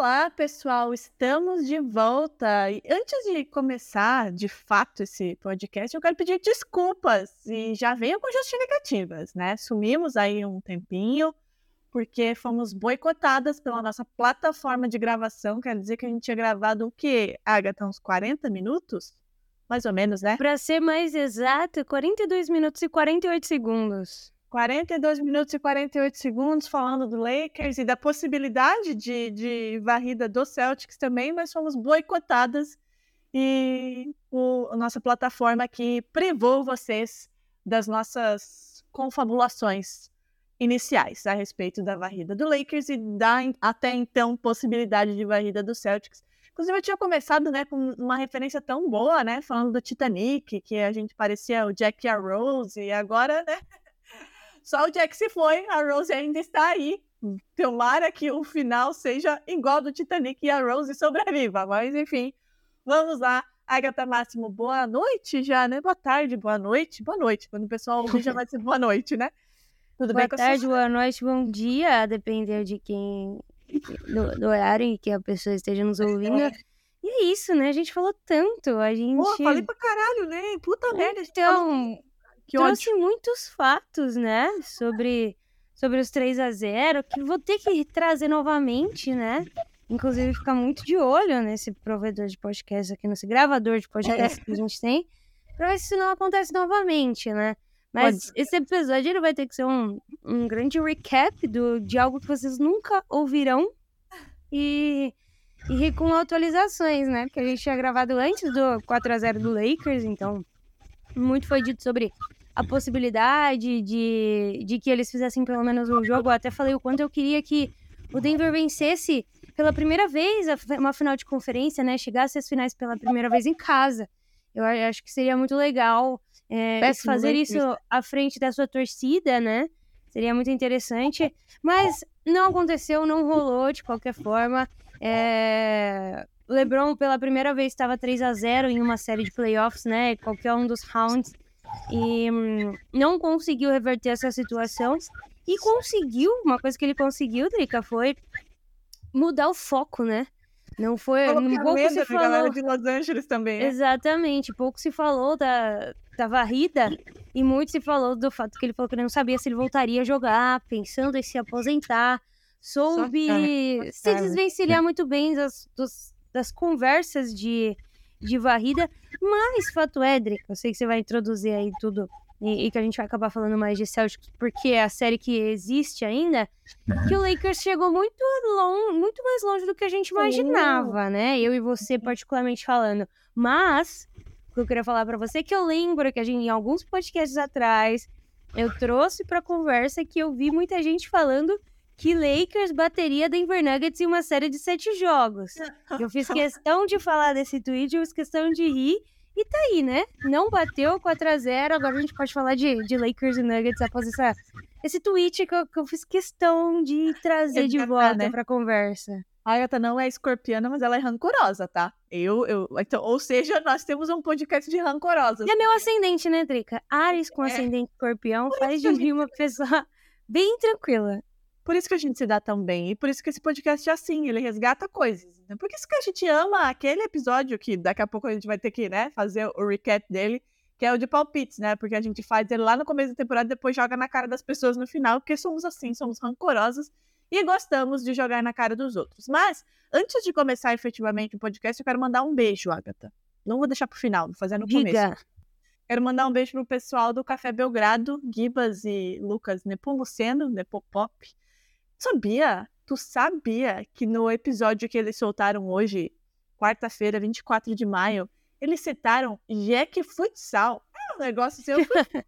Olá, pessoal, estamos de volta. E antes de começar, de fato, esse podcast, eu quero pedir desculpas e já venho com justificativas, né? Sumimos aí um tempinho porque fomos boicotadas pela nossa plataforma de gravação. Quer dizer que a gente tinha gravado o quê, Agatha? Uns 40 minutos? Mais ou menos, né? Pra ser mais exato, 42 minutos e 48 segundos. 42 minutos e 48 segundos falando do Lakers e da possibilidade de, de varrida do Celtics também, mas fomos boicotadas e o, a nossa plataforma aqui privou vocês das nossas confabulações iniciais a respeito da varrida do Lakers e da até então possibilidade de varrida do Celtics. Inclusive, eu tinha começado né, com uma referência tão boa, né? Falando do Titanic, que a gente parecia o Jack e a Rose, e agora, né? Só o Jack se foi, a Rose ainda está aí. Tomara que o final seja igual do Titanic e a Rose sobreviva. Mas, enfim, vamos lá. Agatha Máximo, boa noite já, né? Boa tarde, boa noite. Boa noite. Quando o pessoal ouvir já vai ser boa noite, né? Tudo boa bem com tarde, boa noite, bom dia, a depender de quem. do, do horário em que a pessoa esteja nos ouvindo. E é isso, né? A gente falou tanto, a gente. Pô, falei pra caralho, né? Puta merda. a gente falou- Então, que trouxe ódio. muitos fatos, né? Sobre, sobre os 3 a 0 que vou ter que trazer novamente, né? Inclusive, ficar muito de olho nesse provedor de podcast aqui, nesse gravador de podcast que a gente tem, pra ver se isso não acontece novamente, né? Mas Pode. esse episódio ele vai ter que ser um, um grande recap do, de algo que vocês nunca ouvirão e, e com atualizações, né? Porque a gente tinha gravado antes do 4 a 0 do Lakers, então muito foi dito sobre a possibilidade de, de que eles fizessem pelo menos um jogo. Eu até falei o quanto eu queria que o Denver vencesse pela primeira vez uma final de conferência, né? Chegasse às finais pela primeira vez em casa. Eu acho que seria muito legal é, Péssimo fazer isso à frente da sua torcida, né? Seria muito interessante. Mas não aconteceu, não rolou de qualquer forma. É... LeBron, pela primeira vez, estava 3 a 0 em uma série de playoffs, né? Qualquer um dos rounds. E hum, não conseguiu reverter essa situação. E conseguiu, uma coisa que ele conseguiu, Drica, foi mudar o foco, né? Não foi. Falou pouco lenda se falou. galera de Los Angeles também, né? Exatamente, pouco se falou da, da varrida e muito se falou do fato que ele falou que ele não sabia se ele voltaria a jogar, pensando em se aposentar. Soube cara, se desvencilhar muito bem das, dos- das conversas de, de varrida. Mas, fato é, Drica, eu sei que você vai introduzir aí tudo e, e que a gente vai acabar falando mais de Celtics, porque é a série que existe ainda, que o Lakers chegou muito, lon muito mais longe do que a gente imaginava, né? Eu e você, particularmente falando. Mas, o que eu queria falar pra você é que eu lembro que a gente, em alguns podcasts atrás, eu trouxe pra conversa que eu vi muita gente falando que Lakers bateria Denver Nuggets em uma série de sete jogos. Eu fiz questão de falar desse tweet, eu fiz questão de rir. E tá aí, né? Não bateu 4x0. Agora a gente pode falar de, de Lakers e Nuggets após essa, esse tweet que eu, que eu fiz questão de trazer de volta né? pra conversa. A Agatha não é escorpiana, mas ela é rancorosa, tá? Eu, eu, então, ou seja, nós temos um podcast de rancorosas. E é meu ascendente, né, Drica? Ares com É. ascendente escorpião faz de mim uma pessoa bem tranquila. Por isso que a gente se dá tão bem. E por isso que esse podcast é assim, ele resgata coisas. Né? Por isso que a gente ama aquele episódio que daqui a pouco a gente vai ter que, né, fazer o recap dele, que é o de palpites, né? Porque a gente faz ele lá no começo da temporada e depois joga na cara das pessoas no final, porque somos assim, somos rancorosas e gostamos de jogar na cara dos outros. Mas, antes de começar efetivamente o podcast, eu quero mandar um beijo, Agatha. Não vou deixar pro final, vou fazer no começo. Diga. Quero mandar um beijo pro pessoal do Café Belgrado, Gibas e Lucas Nepomuceno, Nepopop. Sabia? Tu sabia que no episódio que eles soltaram hoje, quarta-feira, 24 de maio, eles citaram Jack Futsal? É negócio seu.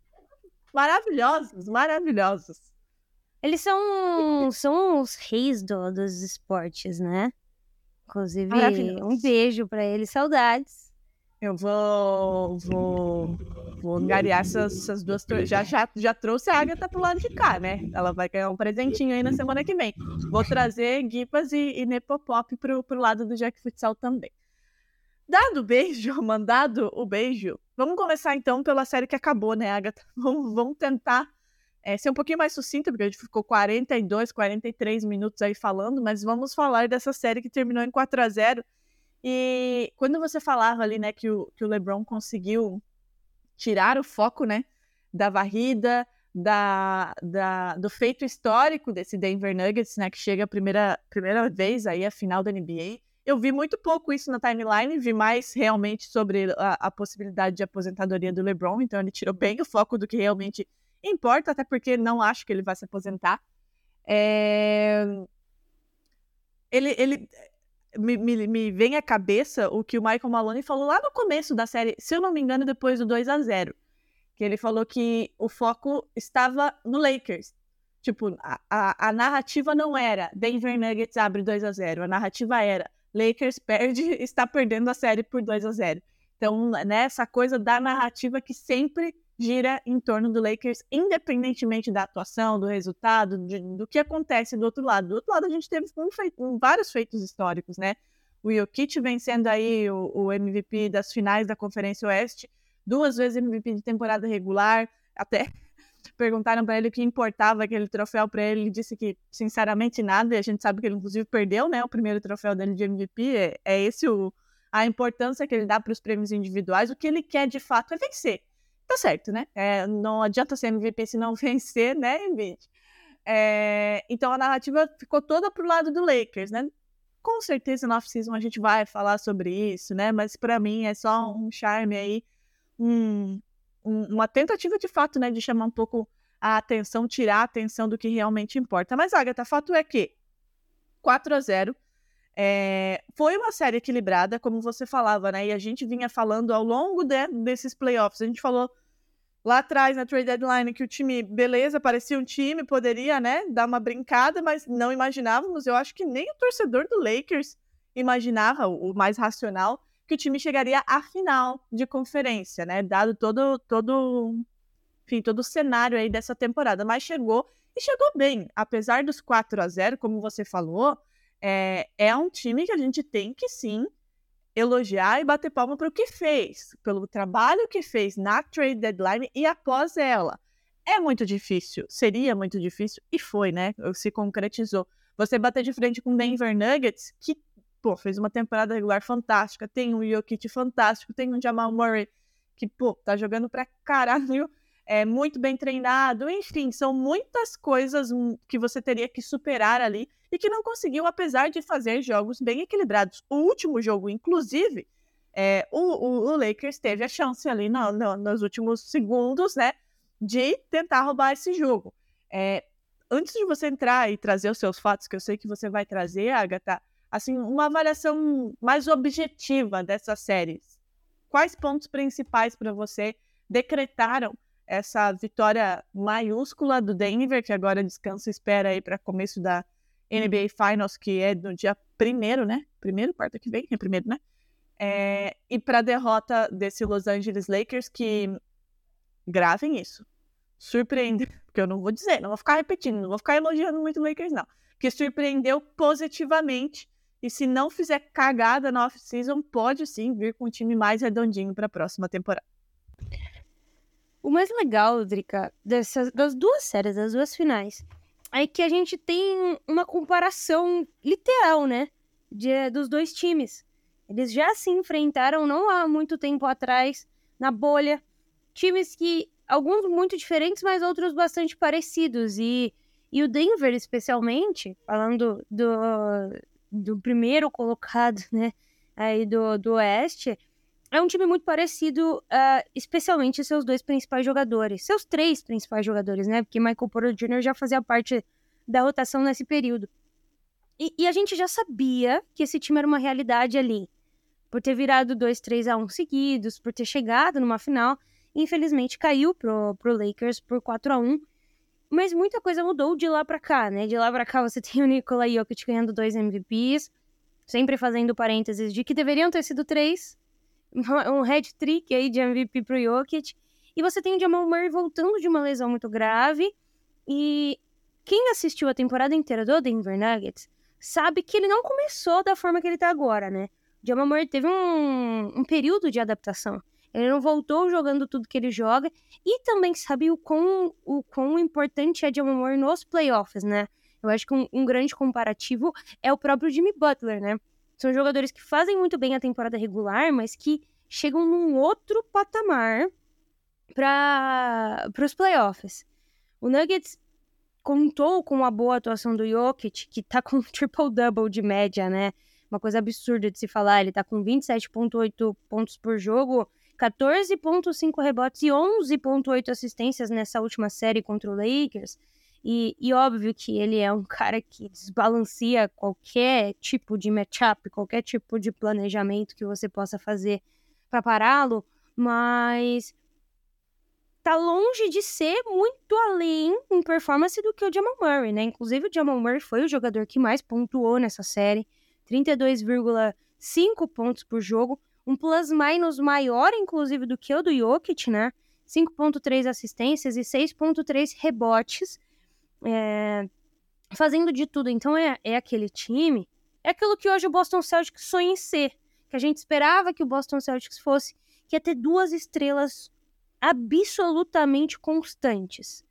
maravilhosos, maravilhosos. Eles são, são os reis do, dos esportes, né? Inclusive, um beijo para eles, saudades. Eu vou, vou, vou angariar essas, essas duas. Já, já, já trouxe a Agatha pro lado de cá, né? Ela vai ganhar um presentinho aí na semana que vem. Vou trazer Guipas e, e Nepopop pro, pro lado do Jack Futsal também. Dado o beijo, mandado o beijo, vamos começar então pela série que acabou, né, Agatha? Vamos, vamos tentar é, ser um pouquinho mais sucinta, porque a gente ficou 42, 43 minutos aí falando, mas vamos falar dessa série que terminou em 4 a 0 E quando você falava ali, né, que o, que o LeBron conseguiu tirar o foco, né, da varrida, da, da, do feito histórico desse Denver Nuggets, né, que chega a primeira, primeira vez aí a final da NBA. Eu vi muito pouco isso na timeline, vi mais realmente sobre a, a possibilidade de aposentadoria do LeBron, então ele tirou bem o foco do que realmente importa, até porque não acho que ele vai se aposentar. É... Ele, ele me, me, me, vem à cabeça o que o Michael Maloney falou lá no começo da série, se eu não me engano, depois do 2 a 0 Que ele falou que o foco estava no Lakers. Tipo, a, a, a narrativa não era Denver Nuggets abre 2 a 0 A narrativa era Lakers perde, está perdendo a série por 2 a 0 Então, nessa né, coisa da narrativa que sempre gira em torno do Lakers, independentemente da atuação, do resultado, de, do que acontece do outro lado. Do outro lado, a gente teve um feito, vários feitos históricos, né? O Jokic vencendo aí o, o MVP das finais da Conferência Oeste, duas vezes MVP de temporada regular, até perguntaram para ele o que importava aquele troféu para ele, ele disse que sinceramente nada, e a gente sabe que ele inclusive perdeu, né, o primeiro troféu dele de MVP, é, é esse o, a importância que ele dá para os prêmios individuais, o que ele quer de fato é vencer tá certo, né? É, não adianta ser MVP se não vencer, né, Embiid? É, então a narrativa ficou toda pro lado do Lakers, né? Com certeza no off-season a gente vai falar sobre isso, né? Mas para mim é só um charme aí, um, um, uma tentativa de fato, né, de chamar um pouco a atenção, tirar a atenção do que realmente importa. Mas, Agatha, fato é que 4 a 0 é, foi uma série equilibrada, como você falava, né? E a gente vinha falando ao longo de, desses playoffs. A gente falou lá atrás na trade deadline que o time, beleza, parecia um time, poderia, né, dar uma brincada, mas não imaginávamos. Eu acho que nem o torcedor do Lakers imaginava, o mais racional, que o time chegaria à final de conferência, né, dado todo todo enfim, todo o cenário aí dessa temporada, mas chegou e chegou bem, apesar dos 4 a 0, como você falou, é, é um time que a gente tem que sim elogiar e bater palma para o que fez, pelo trabalho que fez na trade deadline e após ela. É muito difícil, seria muito difícil, e foi, né? Se concretizou. Você bater de frente com o Denver Nuggets, que pô, fez uma temporada regular fantástica, tem um Jokic fantástico, tem um Jamal Murray que, pô, tá jogando pra caralho, é muito bem treinado, enfim, são muitas coisas que você teria que superar ali e que não conseguiu, apesar de fazer jogos bem equilibrados. O último jogo, inclusive, é, o, o, o, Lakers teve a chance ali no, no, nos últimos segundos, né, de tentar roubar esse jogo. É, antes de você entrar e trazer os seus fatos, que eu sei que você vai trazer, Agatha, assim, uma avaliação mais objetiva dessas séries. Quais pontos principais para você decretaram essa vitória maiúscula do Denver, que agora descansa e espera aí para começo da NBA Finals, que é no dia primeiro, né? Primeiro, quarta que vem, é primeiro, né? É, e para a derrota desse Los Angeles Lakers, que gravem isso. Surpreende, porque eu não vou dizer, não vou ficar repetindo, não vou ficar elogiando muito o Lakers, não. Que surpreendeu positivamente. E se não fizer cagada na off-season, pode sim vir com um time mais redondinho para a próxima temporada. O mais legal, Drica, dessas, das duas séries, das duas finais, é que a gente tem uma comparação literal, né? De, dos dois times. Eles já se enfrentaram não há muito tempo atrás, na bolha. Times que, alguns muito diferentes, mas outros bastante parecidos. E, e o Denver, especialmente, falando do, do primeiro colocado, né? Aí do, do Oeste, é um time muito parecido, uh, especialmente seus dois principais jogadores. Seus três principais jogadores, né? Porque Michael Porter Jr. já fazia parte da rotação nesse período. E, e, a gente já sabia que esse time era uma realidade ali. Por ter virado 2 3 a 1 seguidos, por ter chegado numa final. infelizmente caiu pro, pro Lakers por 4 a 1 mas muita coisa mudou de lá para cá, né? De lá para cá você tem o Nikola Jokic ganhando dois MVPs, sempre fazendo parênteses de que deveriam ter sido três, um head trick aí de MVP pro Jokic, e você tem o Jamal Murray voltando de uma lesão muito grave, e quem assistiu a temporada inteira do Denver Nuggets sabe que ele não começou da forma que ele tá agora, né? O Jamal Murray teve um, um período de adaptação. Ele não voltou jogando tudo que ele joga. E também sabe o quão, o quão importante é Jamal Murray nos playoffs, né? Eu acho que um, um, grande comparativo é o próprio Jimmy Butler, né? São jogadores que fazem muito bem a temporada regular, mas que chegam num outro patamar para os playoffs. O Nuggets contou com a boa atuação do Jokic, que tá com triple-double de média, né? Uma coisa absurda de se falar. Ele tá com 27,8 pontos por jogo 14,5 rebotes e 11,8 assistências nessa última série contra o Lakers. E, e, óbvio que ele é um cara que desbalanceia qualquer tipo de matchup, qualquer tipo de planejamento que você possa fazer para pará-lo, mas tá longe de ser muito além em performance do que o Jamal Murray, né? Inclusive o Jamal Murray foi o jogador que mais pontuou nessa série, 32,5 pontos por jogo, um plus-minus maior, inclusive, do que o do Jokic, né? 5.3 assistências e 6.3 rebotes, é... fazendo de tudo. Então, é, é aquele time, é aquilo que hoje o Boston Celtics sonha em ser, que a gente esperava que o Boston Celtics fosse, que ia ter duas estrelas absolutamente constantes.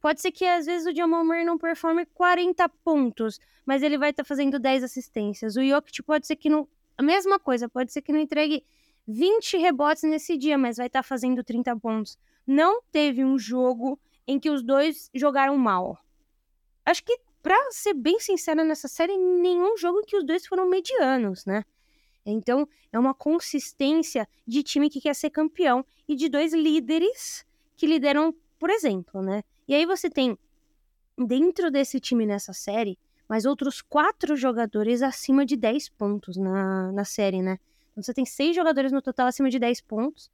Pode ser que às vezes o Jamal Murray não performe 40 pontos, mas ele vai estar tá fazendo 10 assistências. O Jokic pode ser que não a mesma coisa, pode ser que não entregue 20 rebotes nesse dia, mas vai estar tá fazendo 30 pontos. Não teve um jogo em que os dois jogaram mal. Acho que, pra ser bem sincera nessa série, nenhum jogo em que os dois foram medianos, né? Então, é uma consistência de time que quer ser campeão e de dois líderes que lideram, por exemplo, né? E aí você tem, dentro desse time nessa série, mas outros quatro jogadores acima de 10 pontos na, na série, né? Então você tem seis jogadores no total acima de 10 pontos.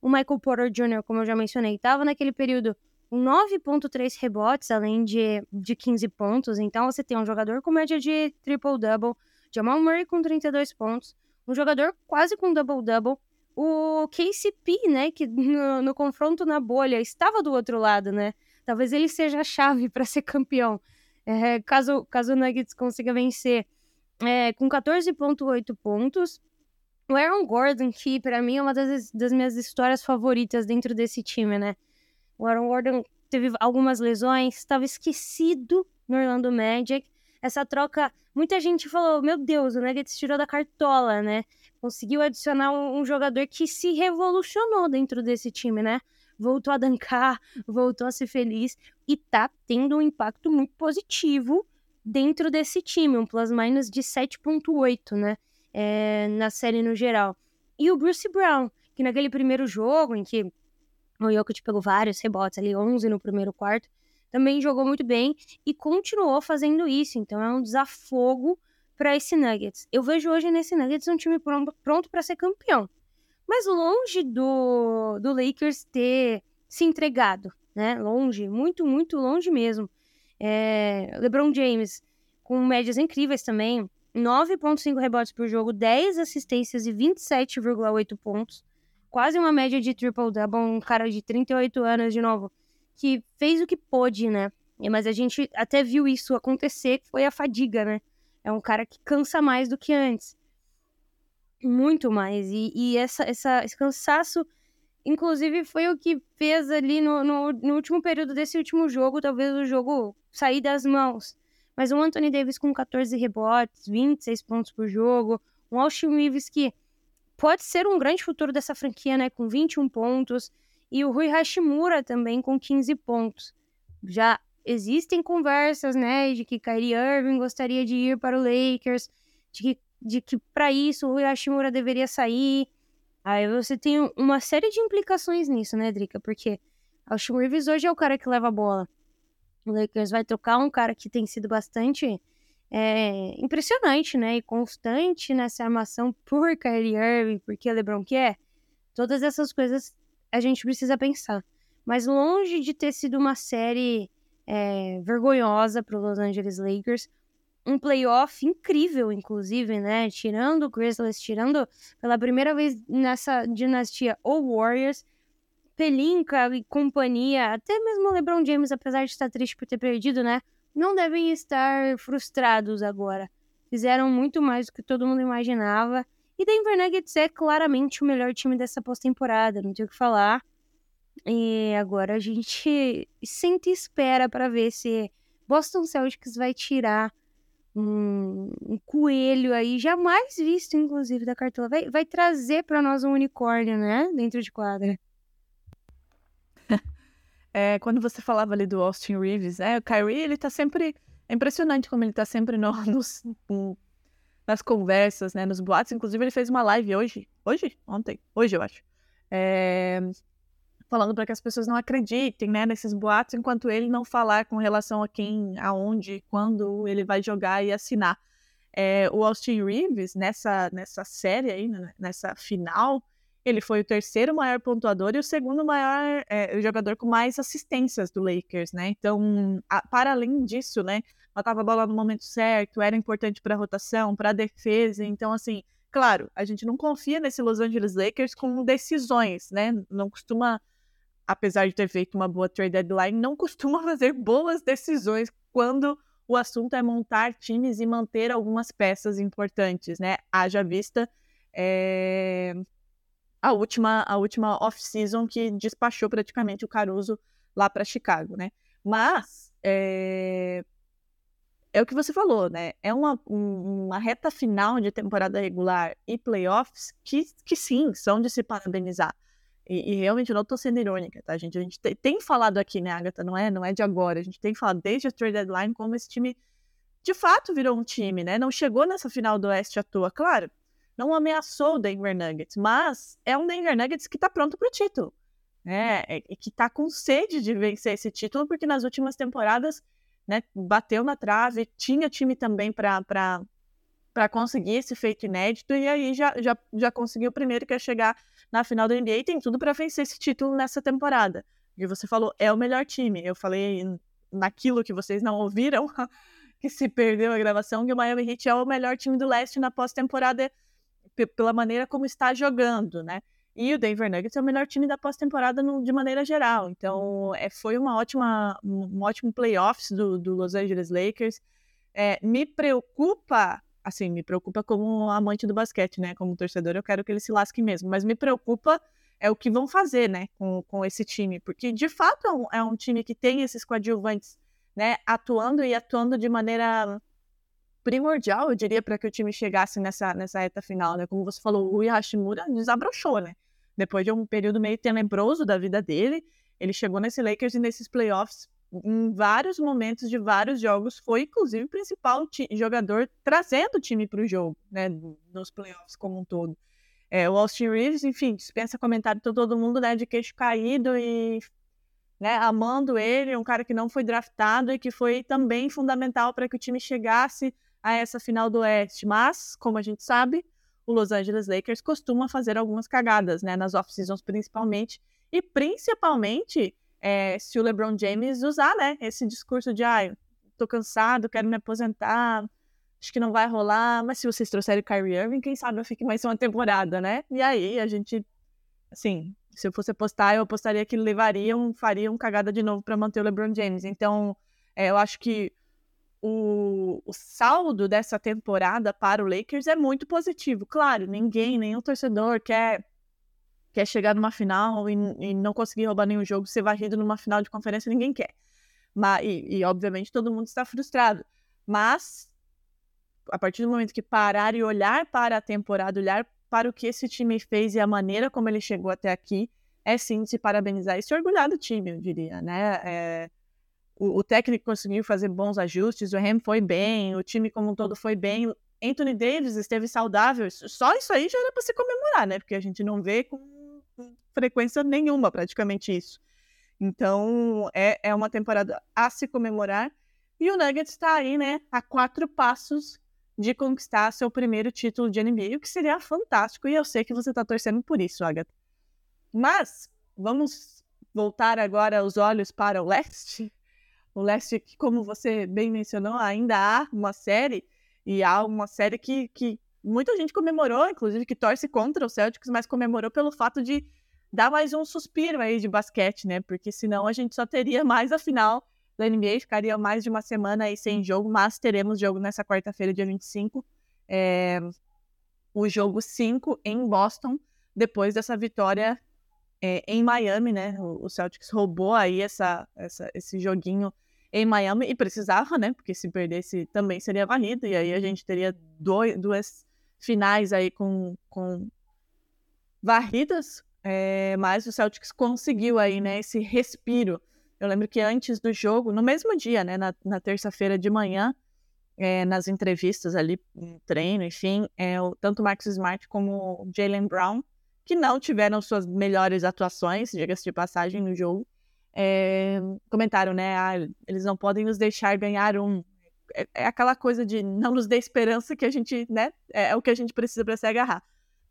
O Michael Porter Jr., como eu já mencionei, estava naquele período 9.3 rebotes, além de, de 15 pontos. Então você tem um jogador com média de triple-double, Jamal Murray com 32 pontos, um jogador quase com double-double, o KCP, né, que no, no confronto na bolha estava do outro lado, né? Talvez ele seja a chave para ser campeão. É, caso, caso o Nuggets consiga vencer é, com 14,8 pontos. O Aaron Gordon, que para mim é uma das, das minhas histórias favoritas dentro desse time, né? O Aaron Gordon teve algumas lesões, estava esquecido no Orlando Magic. Essa troca, muita gente falou: Meu Deus, o Nuggets tirou da cartola, né? Conseguiu adicionar um, jogador que se revolucionou dentro desse time, né? voltou a dancar, voltou a ser feliz e tá tendo um impacto muito positivo dentro desse time, um plus-minus de 7.8, né, é, na série no geral. E o Bruce Brown, que naquele primeiro jogo, em que o Jokic pegou vários rebotes ali, 11 no primeiro quarto, também jogou muito bem e continuou fazendo isso, então é um desafogo para esse Nuggets. Eu vejo hoje nesse Nuggets um time pronto para ser campeão mas longe do, do Lakers ter se entregado, né? Longe, muito, muito longe mesmo. É, LeBron James com médias incríveis também, 9.5 rebotes por jogo, 10 assistências e 27,8 pontos. Quase uma média de triple-double, um cara de 38 anos, de novo, que fez o que pôde, né? Mas a gente até viu isso acontecer, que foi a fadiga, né? É um cara que cansa mais do que antes. Muito mais. E, e essa, essa, esse cansaço, inclusive, foi o que fez ali no, no, no, último período desse último jogo, talvez o jogo sair das mãos. Mas o Anthony Davis com 14 rebotes, 26 pontos por jogo, um Austin Reeves que pode ser um grande futuro dessa franquia, né, com 21 pontos, e o Rui Hashimura também com 15 pontos. Já existem conversas, né, de que Kyrie Irving gostaria de ir para o Lakers, de que de que para isso o Yashimura deveria sair. Aí você tem uma série de implicações nisso, né, Drica? Porque o Reeves hoje é o cara que leva a bola. O Lakers vai trocar um cara que tem sido bastante é, impressionante, né? E constante nessa armação por Kyrie Irving, porque LeBron quer. Todas essas coisas a gente precisa pensar. Mas longe de ter sido uma série é, vergonhosa para os Los Angeles Lakers, um playoff incrível, inclusive, né? Tirando o Grizzlies, tirando pela primeira vez nessa dinastia o Warriors, Pelinka e companhia, até mesmo o LeBron James, apesar de estar triste por ter perdido, né? Não devem estar frustrados agora. Fizeram muito mais do que todo mundo imaginava. E Denver Nuggets é claramente o melhor time dessa pós-temporada, não tenho o que falar. E agora a gente sente espera para ver se Boston Celtics vai tirar um, um, coelho aí, jamais visto, inclusive, da cartola. Vai, vai trazer para nós um unicórnio, né? Dentro de quadra. É, quando você falava ali do Austin Reeves, é, o Kyrie, ele tá sempre. É impressionante como ele tá sempre no, nos, no, nas conversas, né? Nos boatos. Inclusive, ele fez uma live hoje. Hoje? Ontem? Hoje, eu acho. É, falando para que as pessoas não acreditem, né, nesses boatos, enquanto ele não falar com relação a quem, aonde, quando ele vai jogar e assinar. É, o Austin Reeves, nessa, nessa série aí, né, nessa final, ele foi o terceiro maior pontuador e o segundo maior é, jogador com mais assistências do Lakers, né? Então, a, para além disso, né, matava a bola no momento certo, era importante para a rotação, para a defesa. Então, assim, claro, a gente não confia nesse Los Angeles Lakers com decisões, né? Não costuma apesar de ter feito uma boa trade deadline, não costuma fazer boas decisões quando o assunto é montar times e manter algumas peças importantes, né? Haja vista é... a última, a última off-season que despachou praticamente o Caruso lá para Chicago, né? Mas é... é o que você falou, né? É uma, uma reta final de temporada regular e playoffs que, que sim, são de se parabenizar. E, e, realmente não estou sendo irônica, tá, gente? A gente tem, tem, falado aqui, né, Agatha? Não é, não é de agora. A gente tem falado desde a trade deadline como esse time de fato virou um time, né? Não chegou nessa final do Oeste à toa, claro. Não ameaçou o Denver Nuggets, mas é um Denver Nuggets que está pronto para o título, né? E que está com sede de vencer esse título, porque nas últimas temporadas, né, bateu na trave, tinha time também para para conseguir esse feito inédito e aí já, já, já conseguiu o primeiro que é chegar na final da NBA e tem tudo para vencer esse título nessa temporada. E você falou, é o melhor time. Eu falei naquilo que vocês não ouviram, que se perdeu a gravação, que o Miami Heat é o melhor time do leste na pós-temporada pela maneira como está jogando, né? E o Denver Nuggets é o melhor time da pós-temporada de maneira geral. Então, é, foi uma ótima, um ótimo playoffs do, do Los Angeles Lakers. É, me preocupa assim, me preocupa como amante do basquete, né? Como torcedor, eu quero que ele se lasque mesmo. Mas me preocupa é o que vão fazer, né, com, com esse time. Porque, de fato, é um, é um time que tem esses coadjuvantes, né, atuando e atuando de maneira primordial, eu diria, para que o time chegasse nessa, nessa reta final, né? Como você falou, o Hashimura desabrochou, né? Depois de um período meio tenebroso da vida dele, ele chegou nesse Lakers e nesses playoffs em vários momentos de vários jogos, foi inclusive o principal jogador trazendo o time para o jogo, né, nos playoffs como um todo. É, o Austin Reeves, enfim, dispensa comentário de todo mundo, né, de queixo caído e né, amando ele, um cara que não foi draftado e que foi também fundamental para que o time chegasse a essa final do Oeste. Mas, como a gente sabe, o Los Angeles Lakers costuma fazer algumas cagadas, né, nas off-seasons principalmente, e principalmente é, se o LeBron James usar, né, esse discurso de, ah, tô cansado, quero me aposentar, acho que não vai rolar, mas se vocês trouxerem o Kyrie Irving, quem sabe eu fique mais uma temporada, né? E aí a gente, assim, se eu fosse apostar, eu apostaria que levariam, fariam cagada de novo para manter o LeBron James. Então, é, eu acho que o, o, saldo dessa temporada para o Lakers é muito positivo. Claro, ninguém, nenhum torcedor quer quer chegar numa final e, e, não conseguir roubar nenhum jogo, ser varrido numa final de conferência, ninguém quer. Mas, e, e, obviamente todo mundo está frustrado. Mas, a partir do momento que parar e olhar para a temporada, olhar para o que esse time fez e a maneira como ele chegou até aqui, é sim se parabenizar e se orgulhar do time, eu diria, né? É, o, o, técnico conseguiu fazer bons ajustes, o Rem foi bem, o time como um todo foi bem. Anthony Davis esteve saudável, só isso aí já era para se comemorar, né? Porque a gente não vê com frequência nenhuma, praticamente isso. Então, é, é uma temporada a se comemorar. E o Nuggets está aí, né, a quatro passos de conquistar seu primeiro título de NBA, o que seria fantástico. E eu sei que você está torcendo por isso, Agatha. Mas, vamos voltar agora os olhos para o leste. O leste, que, como você bem mencionou, ainda há uma série, e há uma série que, que muita gente comemorou, inclusive que torce contra o Celtics, mas comemorou pelo fato de dar mais um suspiro aí de basquete, né? Porque senão a gente só teria mais a final da NBA, ficaria mais de uma semana aí sem jogo, mas teremos jogo nessa quarta-feira, dia 25. É, o jogo 5 em Boston, depois dessa vitória é, em Miami, né? O, Celtics roubou aí essa, essa, esse joguinho em Miami e precisava, né? Porque se perdesse também seria varrido, e aí a gente teria dois, duas finais aí com, com varridas, é, mas o Celtics conseguiu aí, né, esse respiro. Eu lembro que antes do jogo, no mesmo dia, né, na, na terça-feira de manhã, é, nas entrevistas ali, no treino, enfim, é, o, tanto o Marcus Smart como o Jalen Brown, que não tiveram suas melhores atuações, diga-se de passagem, no jogo, é, comentaram, né, ah, eles não podem nos deixar ganhar um. É, é, aquela coisa de não nos dê esperança que a gente, né, é, é o que a gente precisa para se agarrar.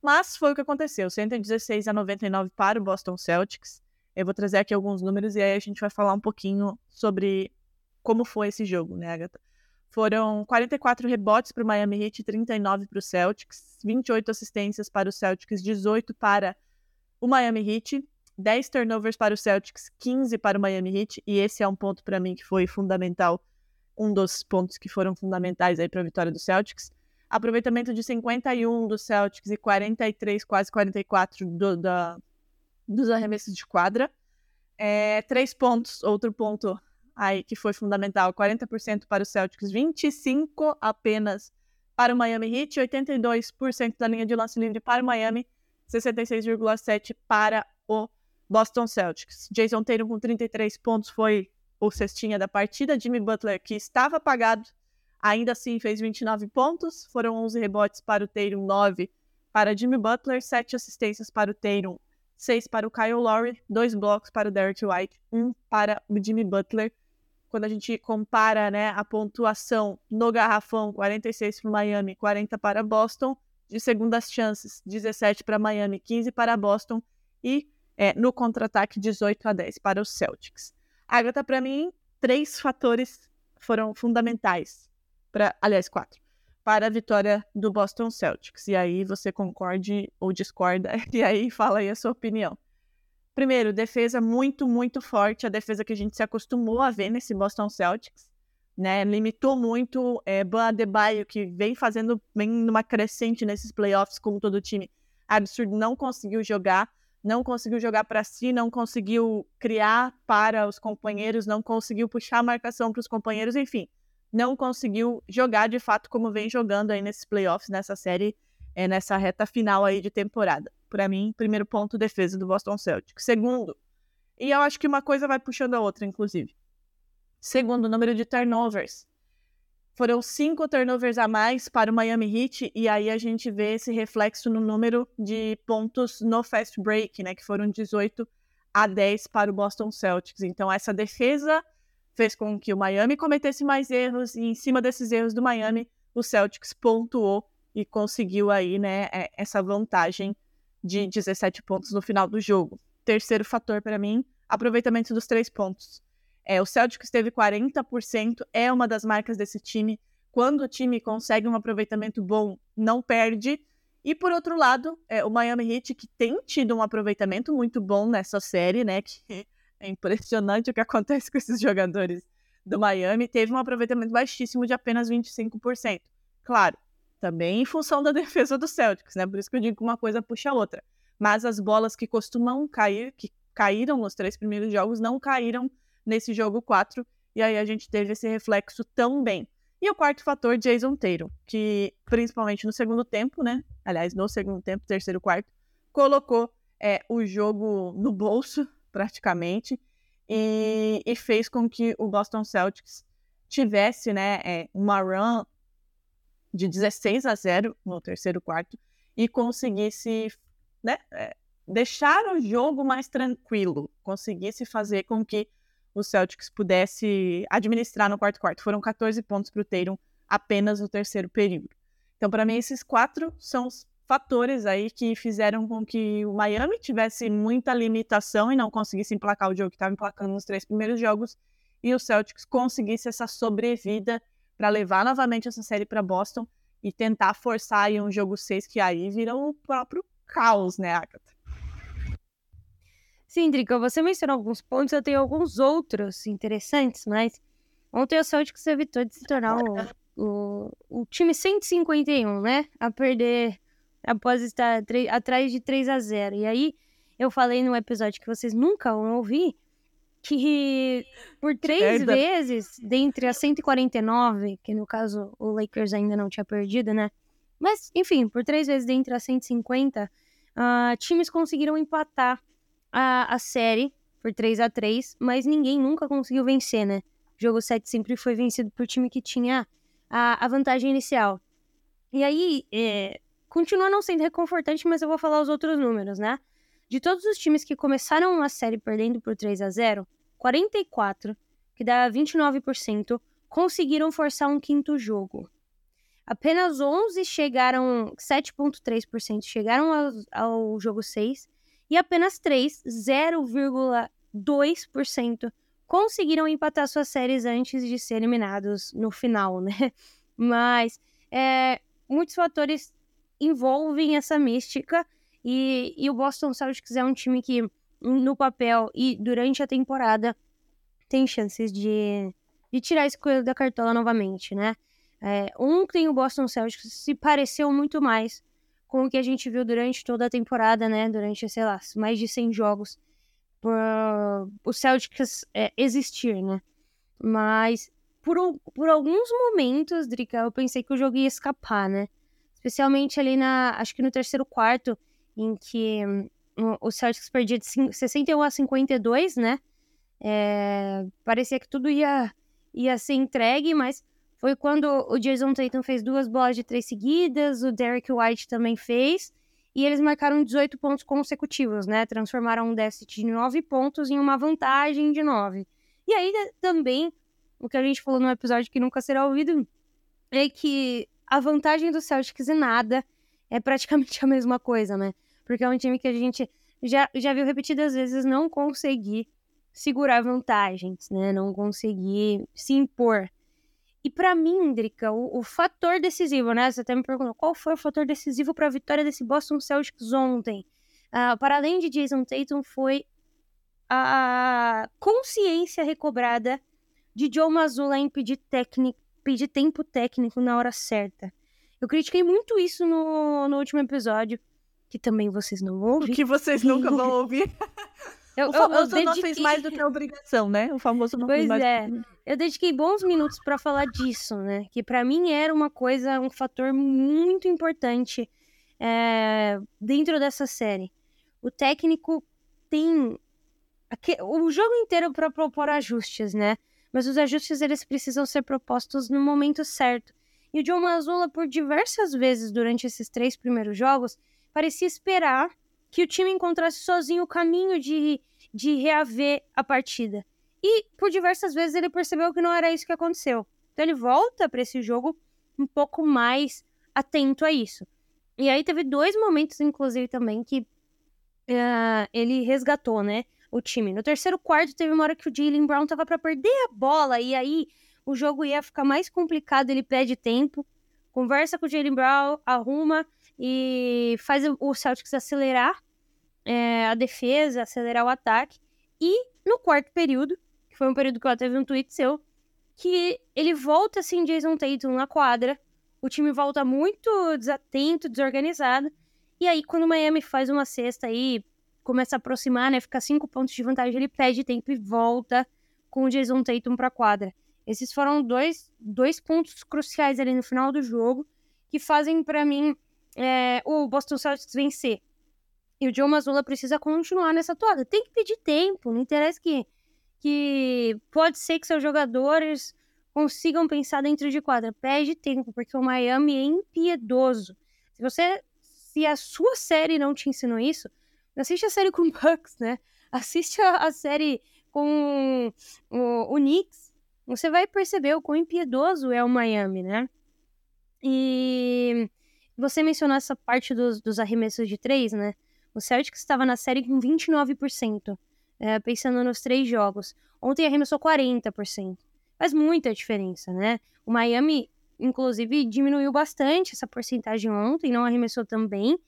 Mas foi o que aconteceu, 116 a 99 para o Boston Celtics. Eu vou trazer aqui alguns números e aí a gente vai falar um pouquinho sobre como foi esse jogo, né, Agatha? Foram 44 rebotes para o Miami Heat, 39 para o Celtics, 28 assistências para o Celtics, 18 para o Miami Heat, 10 turnovers para o Celtics, 15 para o Miami Heat, e esse é um ponto para mim que foi fundamental, um dos pontos que foram fundamentais aí para a vitória do Celtics. Aproveitamento de 51 do Celtics e 43, quase 44 do, da, dos arremessos de quadra. É, três pontos, outro ponto aí que foi fundamental, 40% para o Celtics, 25 apenas para o Miami Heat, 82% da linha de lance livre para o Miami, 66,7 para o Boston Celtics. Jason Tatum com 33 pontos foi o cestinha da partida, Jimmy Butler que estava apagado, ainda assim fez 29 pontos, foram 11 rebotes para o Tatum, 9 para Jimmy Butler, 7 assistências para o Tatum, 6 para o Kyle Lowry, 2 blocos para o Derek White, 1 para o Jimmy Butler. Quando a gente compara né, a pontuação no garrafão, 46 para Miami, 40 para Boston, de segundas chances, 17 para Miami, 15 para Boston, e é, no contra-ataque, 18 a 10 para os Celtics. Agatha, para mim, três fatores foram fundamentais, para, aliás, quatro, para a vitória do Boston Celtics. E aí você concorde ou discorda, e aí fala aí a sua opinião. Primeiro, defesa muito, muito forte, a defesa que a gente se acostumou a ver nesse Boston Celtics, né? Limitou muito é, Ban Adebayo, que vem fazendo, vem numa crescente nesses playoffs, como todo time. Absurdo, não conseguiu jogar, não conseguiu jogar para si, não conseguiu criar para os companheiros, não conseguiu puxar a marcação para os companheiros, enfim, não conseguiu jogar de fato como vem jogando aí nesses playoffs, nessa série, é, nessa reta final aí de temporada para mim, primeiro ponto, defesa do Boston Celtics. Segundo, e eu acho que uma coisa vai puxando a outra, inclusive. Segundo, número de turnovers. Foram cinco turnovers a mais para o Miami Heat, e aí a gente vê esse reflexo no número de pontos no fast break, né? Que foram 18 a 10 para o Boston Celtics. Então, essa defesa fez com que o Miami cometesse mais erros, e em cima desses erros do Miami, o Celtics pontuou e conseguiu aí, né, é, essa vantagem de 17 pontos no final do jogo. Terceiro fator para mim, aproveitamento dos três pontos. É, o Celtics teve 40%, é uma das marcas desse time. Quando o time consegue um aproveitamento bom, não perde. E por outro lado, é, o Miami Heat, que tem tido um aproveitamento muito bom nessa série, né? Que é impressionante o que acontece com esses jogadores do Miami, teve um aproveitamento baixíssimo de apenas 25%. Claro, também em função da defesa do Celtics, né? Por isso que eu digo que uma coisa puxa a outra. Mas as bolas que costumam cair, que caíram nos três primeiros jogos, não caíram nesse jogo 4, e aí a gente teve esse reflexo também. E o quarto fator, Jason Tatum, que principalmente no segundo tempo, né? Aliás, no segundo tempo, terceiro, quarto, colocou é, o jogo no bolso, praticamente, e, e, fez com que o Boston Celtics tivesse né, é, uma run de 16 a 0 no terceiro quarto e conseguisse né, é, deixar o jogo mais tranquilo, conseguisse fazer com que o Celtics pudesse administrar no quarto quarto. Foram 14 pontos para o Tatum apenas no terceiro período. Então, para mim, esses quatro são os fatores aí que fizeram com que o Miami tivesse muita limitação e não conseguisse emplacar o jogo que estava emplacando nos três primeiros jogos e o Celtics conseguisse essa sobrevida para levar novamente essa série para Boston e tentar forçar aí um jogo 6 que aí vira o próprio caos, né, Agatha? Sim, Drica, você mencionou alguns pontos, eu tenho alguns outros interessantes, mas ontem o Celtics evitou de se tornar o, o, o time 151, né? A perder após estar atrás de 3 a 0 E aí, eu falei no episódio que vocês nunca vão ouvir, que por três vezes, dentre as 149, que no caso o Lakers ainda não tinha perdido, né? Mas, enfim, por três vezes dentre as 150, uh, times conseguiram empatar a, a série por 3 a 3 mas ninguém nunca conseguiu vencer, né? O jogo 7 sempre foi vencido por time que tinha a, a vantagem inicial. E aí, é, continua não sendo reconfortante, mas eu vou falar os outros números, né? De todos os times que começaram a série perdendo por 3 a 0 44, que dá 29%, conseguiram forçar um quinto jogo. Apenas 11 chegaram, 7,3% chegaram ao, ao jogo 6 e apenas 3, 0,2%, conseguiram empatar suas séries antes de ser eliminados no final, né? Mas é, muitos fatores envolvem essa mística e, e o Boston Celtics é um time que, no papel e durante a temporada, tem chances de, de tirar esse coelho da cartola novamente, né? É, ontem o Boston Celtics se pareceu muito mais com o que a gente viu durante toda a temporada, né? Durante, sei lá, mais de 100 jogos por o Celtics é, existir, né? Mas por, por alguns momentos, Drica, eu pensei que o jogo ia escapar, né? Especialmente ali na, acho que no terceiro quarto, em que um, o Celtics perdia de 61 a 52, né? É, parecia que tudo ia, ia ser entregue, mas foi quando o Jason Tatum fez duas bolas de três seguidas, o Derek White também fez, e eles marcaram 18 pontos consecutivos, né? Transformaram um déficit de 9 pontos em uma vantagem de 9. E aí também, o que a gente falou no episódio que nunca será ouvido, é que a vantagem do Celtics em nada é praticamente a mesma coisa, né? Porque é um time que a gente já, já viu repetidas vezes não conseguir segurar vantagens, né? Não conseguir se impor. E para mim, Drica, o, o, fator decisivo, né? Você até me perguntou qual foi o fator decisivo para a vitória desse Boston Celtics ontem. Uh, para além de Jason Tatum, foi a consciência recobrada de Joe Mazzulla em pedir, técnico, pedir tempo técnico na hora certa. Eu critiquei muito isso no, no último episódio, que também vocês não ouvem. Que vocês nunca vão ouvir. Eu, o famoso eu, eu dediquei... não fez mais do que a obrigação, né? O famoso não pois fez mais. é. Eu dediquei bons minutos para falar disso, né? Que para mim era uma coisa, um fator muito importante é, dentro dessa série. O técnico tem o jogo inteiro para propor ajustes, né? Mas os ajustes eles precisam ser propostos no momento certo. E o John Mazzola, por diversas vezes durante esses três primeiros jogos, parecia esperar que o time encontrasse sozinho o caminho de, de reaver a partida. E por diversas vezes ele percebeu que não era isso que aconteceu. Então ele volta para esse jogo um pouco mais atento a isso. E aí teve dois momentos, inclusive, também que uh, ele resgatou, né? O time. No terceiro quarto, teve uma hora que o Jalen Brown tava para perder a bola, e aí o jogo ia ficar mais complicado. Ele pede tempo, conversa com o Jalen Brown, arruma e faz o Celtics acelerar é, a defesa, acelerar o ataque. E no quarto período, que foi um período que eu teve um tweet seu, que ele volta assim, Jason Tatum na quadra, o time volta muito desatento, desorganizado. E aí, quando o Miami faz uma cesta aí, começa a aproximar, né? Fica cinco pontos de vantagem, ele pede tempo e volta com o Jason Tatum pra quadra. Esses foram dois, dois pontos cruciais ali no final do jogo que fazem para mim é, o Boston Celtics vencer. E o Joe Mazzulla precisa continuar nessa toada. Tem que pedir tempo, não interessa que, que pode ser que seus jogadores consigam pensar dentro de quadra. Pede tempo, porque o Miami é impiedoso. Se você se a sua série não te ensinou isso, assiste a série com o Bucks, né? Assiste a, a série com o, o Knicks. Você vai perceber o quão impiedoso é o Miami, né? E você mencionou essa parte dos, dos arremessos de três, né? O Celtics estava na série com 29%, é, pensando nos três jogos. Ontem arremessou 40%. Faz muita diferença, né? O Miami, inclusive, diminuiu bastante essa porcentagem ontem, não arremessou também.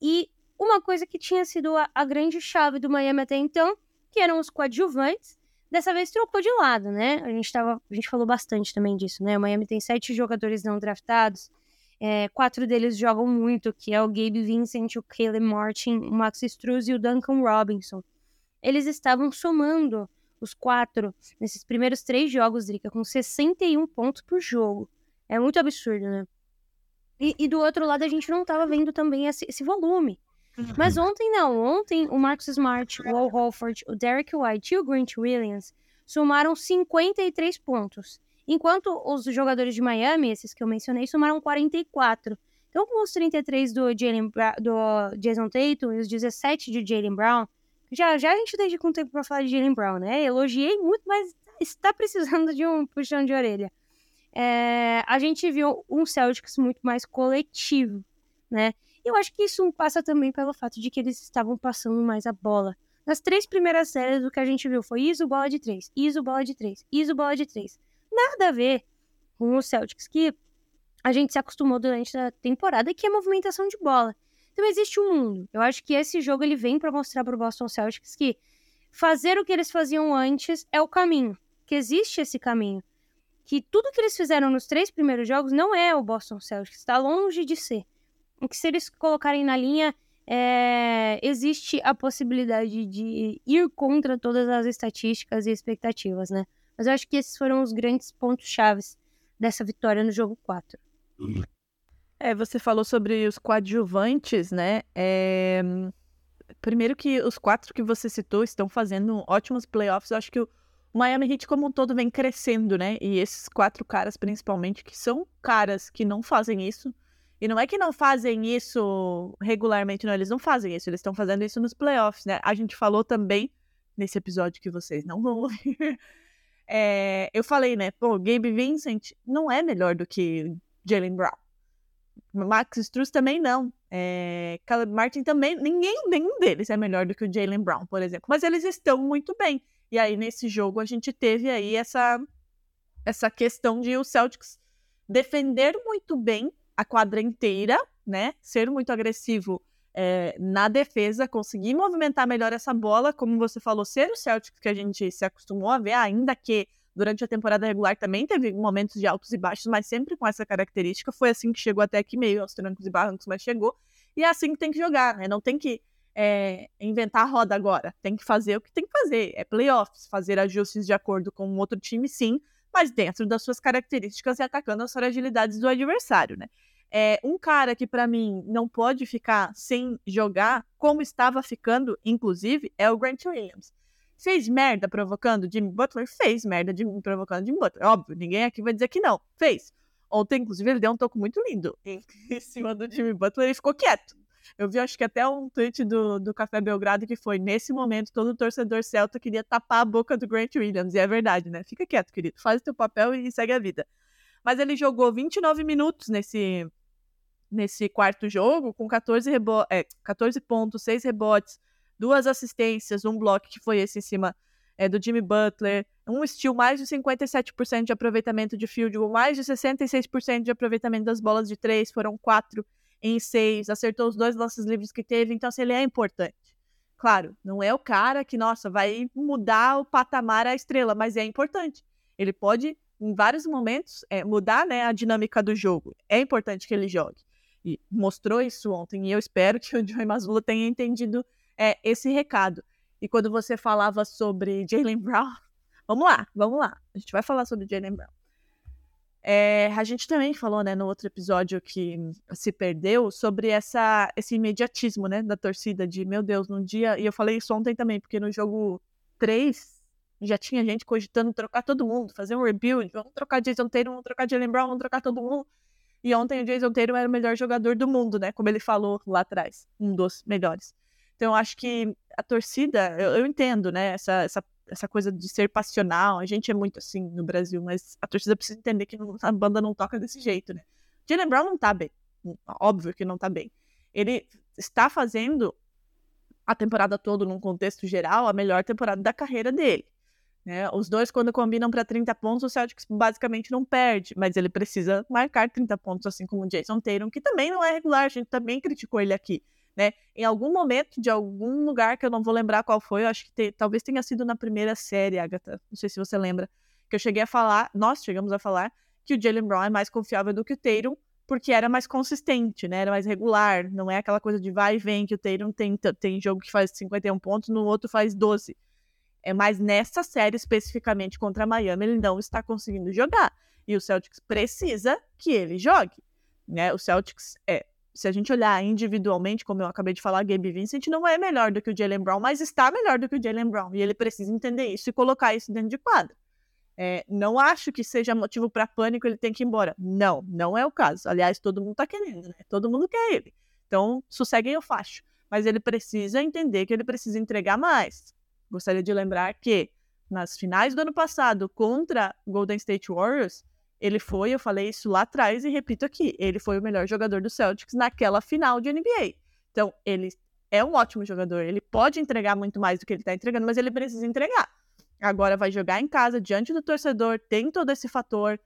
E uma coisa que tinha sido a, a grande chave do Miami até então, que eram os coadjuvantes, dessa vez trocou de lado, né? A gente, tava, a gente falou bastante também disso, né? O Miami tem sete jogadores não draftados, é, quatro deles jogam muito, que é o Gabe Vincent, o Caleb Martin, o Max Struz e o Duncan Robinson. Eles estavam somando os quatro nesses primeiros três jogos, Drica, com 61 pontos por jogo. É muito absurdo, né? E, e do outro lado, a gente não estava vendo também esse, esse volume. Uhum. Mas ontem não. Ontem o Marcus Smart, o Al Holford, o Derek White e o Grant Williams somaram 53 pontos. Enquanto os jogadores de Miami, esses que eu mencionei, somaram 44. Então, com os 33 do, Jaylen, do Jason Tatum e os 17 de Jalen Brown, já, já a gente deixa com tempo para falar de Jalen Brown, né? Elogiei muito, mas está precisando de um puxão de orelha. É, a gente viu um Celtics muito mais coletivo, né? Eu acho que isso passa também pelo fato de que eles estavam passando mais a bola. Nas três primeiras séries, o que a gente viu foi ISO, bola de três, ISO, bola de três, ISO, bola de três nada a ver com o Celtics, que a gente se acostumou durante a temporada, que é movimentação de bola. Então existe um mundo. Eu acho que esse jogo ele vem para mostrar para o Boston Celtics que fazer o que eles faziam antes é o caminho, que existe esse caminho. Que tudo que eles fizeram nos três primeiros jogos não é o Boston Celtics, está longe de ser. E que se eles colocarem na linha, é... existe a possibilidade de ir contra todas as estatísticas e expectativas, né? Mas eu acho que esses foram os grandes pontos chaves dessa vitória no jogo 4. É, você falou sobre os coadjuvantes, né? É... Primeiro que os quatro que você citou estão fazendo ótimos playoffs. Eu acho que o Miami Heat como um todo vem crescendo, né? E esses quatro caras, principalmente, que são caras que não fazem isso. E não é que não fazem isso regularmente, não. Eles não fazem isso. Eles estão fazendo isso nos playoffs, né? A gente falou também nesse episódio que vocês não vão ouvir é, eu falei, né? Pô, Gabe Vincent não é melhor do que Jalen Brown. Max Struz também não. É, Caleb Martin também. Ninguém, nenhum deles é melhor do que o Jalen Brown, por exemplo. Mas eles estão muito bem. E aí, nesse jogo, a gente teve aí essa, essa questão de o Celtics defender muito bem a quadra inteira, né? Ser muito agressivo é, na defesa, conseguir movimentar melhor essa bola, como você falou, ser o Celtics que a gente se acostumou a ver, ainda que durante a temporada regular também teve momentos de altos e baixos, mas sempre com essa característica. Foi assim que chegou até aqui, meio aos trancos e barrancos, mas chegou. E é assim que tem que jogar, né? Não tem que é, inventar a roda agora. Tem que fazer o que tem que fazer. É playoffs, fazer ajustes de acordo com o outro time, sim, mas dentro das suas características e atacando as fragilidades do adversário, né? É, um cara que para mim não pode ficar sem jogar, como estava ficando, inclusive, é o Grant Williams. Fez merda provocando Jimmy Butler? Fez merda de, provocando Jimmy Butler. Óbvio, ninguém aqui vai dizer que não. Fez. Ontem, inclusive, ele deu um toco muito lindo em, cima do Jimmy Butler e ficou quieto. Eu vi, acho que até um tweet do, do Café Belgrado que foi: nesse momento, todo torcedor celta queria tapar a boca do Grant Williams. E é verdade, né? Fica quieto, querido. Faz o teu papel e segue a vida. Mas ele jogou 29 minutos nesse, nesse quarto jogo, com 14, rebo é, 14 pontos, 6 rebotes, duas assistências, um bloco que foi esse em cima é, do Jimmy Butler, um steal, mais de 57% de aproveitamento de field goal, mais de 66% de aproveitamento das bolas de três, foram quatro em seis, acertou os dois lances livres que teve, então assim, ele é importante. Claro, não é o cara que, nossa, vai mudar o patamar à estrela, mas é importante. Ele pode, em vários momentos, é, mudar né, a dinâmica do jogo. É importante que ele jogue e mostrou isso ontem, e eu espero que o Joey Mazzulla tenha entendido é, esse recado. E quando você falava sobre Jalen Brown, vamos lá, vamos lá, a gente vai falar sobre Jalen Brown. É, a gente também falou, né, no outro episódio que se perdeu, sobre essa, esse imediatismo, né, da torcida, de, meu Deus, num dia, e eu falei isso ontem também, porque no jogo 3, já tinha gente cogitando trocar todo mundo, fazer um rebuild, vamos trocar Jason Tatum, vamos trocar Jalen Brown, vamos trocar todo mundo, e ontem o Jason Tatum era o melhor jogador do mundo, né? Como ele falou lá atrás, um dos melhores. Então eu acho que a torcida, eu, eu entendo, né? Essa, essa, essa coisa de ser passional. A gente é muito assim no Brasil, mas a torcida precisa entender que a banda não toca desse jeito, né? Jalen Brown não tá bem. óbvio que não tá bem. Ele está fazendo a temporada toda, num contexto geral, a melhor temporada da carreira dele. Né? Os dois, quando combinam para 30 pontos, o Celtics basicamente não perde, mas ele precisa marcar 30 pontos, assim como o Jason Tatum, que também não é regular, a gente também criticou ele aqui. Né? Em algum momento, de algum lugar que eu não vou lembrar qual foi, eu acho que te, talvez tenha sido na primeira série, Agatha, não sei se você lembra, que eu cheguei a falar, nós chegamos a falar, que o Jalen Brown é mais confiável do que o Tatum, porque era mais consistente, né? Era mais regular, não é aquela coisa de vai e vem que o Tatum tem, tem jogo que faz 51 pontos, no outro faz 12. É mais nessa série especificamente contra Miami, ele não está conseguindo jogar. E o Celtics precisa que ele jogue. Né? O Celtics é. Se a gente olhar individualmente, como eu acabei de falar, Gabe Vincent não é melhor do que o Jalen Brown, mas está melhor do que o Jalen Brown. E ele precisa entender isso e colocar isso dentro de quadra. É, não acho que seja motivo para pânico ele tem que ir embora. Não, não é o caso. Aliás, todo mundo está querendo, né? Todo mundo quer ele. Então, sosseguem o facho. Mas ele precisa entender que ele precisa entregar mais. Gostaria de lembrar que nas finais do ano passado contra Golden State Warriors, ele foi, eu falei isso lá atrás e repito aqui, ele foi o melhor jogador do Celtics naquela final de NBA. Então, ele é um ótimo jogador, ele pode entregar muito mais do que ele está entregando, mas ele precisa entregar. Agora vai jogar em casa, diante do torcedor, tem todo esse fator.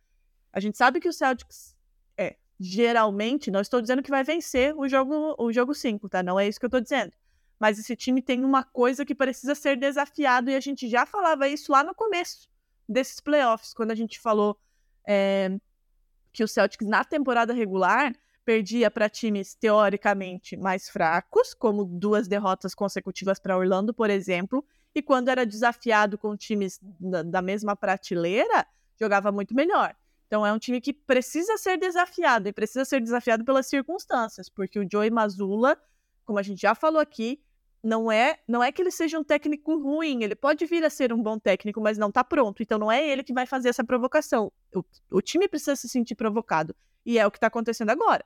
A gente sabe que o Celtics é, geralmente, não estou dizendo que vai vencer o jogo o jogo 5, tá? Não é isso que eu estou dizendo mas esse time tem uma coisa que precisa ser desafiado, e a gente já falava isso lá no começo desses playoffs, quando a gente falou é, que o Celtics na temporada regular perdia para times teoricamente mais fracos, como duas derrotas consecutivas para Orlando, por exemplo, e quando era desafiado com times da, da mesma prateleira, jogava muito melhor. Então é um time que precisa ser desafiado e precisa ser desafiado pelas circunstâncias, porque o Joey Mazzulla, como a gente já falou aqui, não é não é que ele seja um técnico ruim, ele pode vir a ser um bom técnico, mas não está pronto. Então não é ele que vai fazer essa provocação. O, o time precisa se sentir provocado. E é o que está acontecendo agora.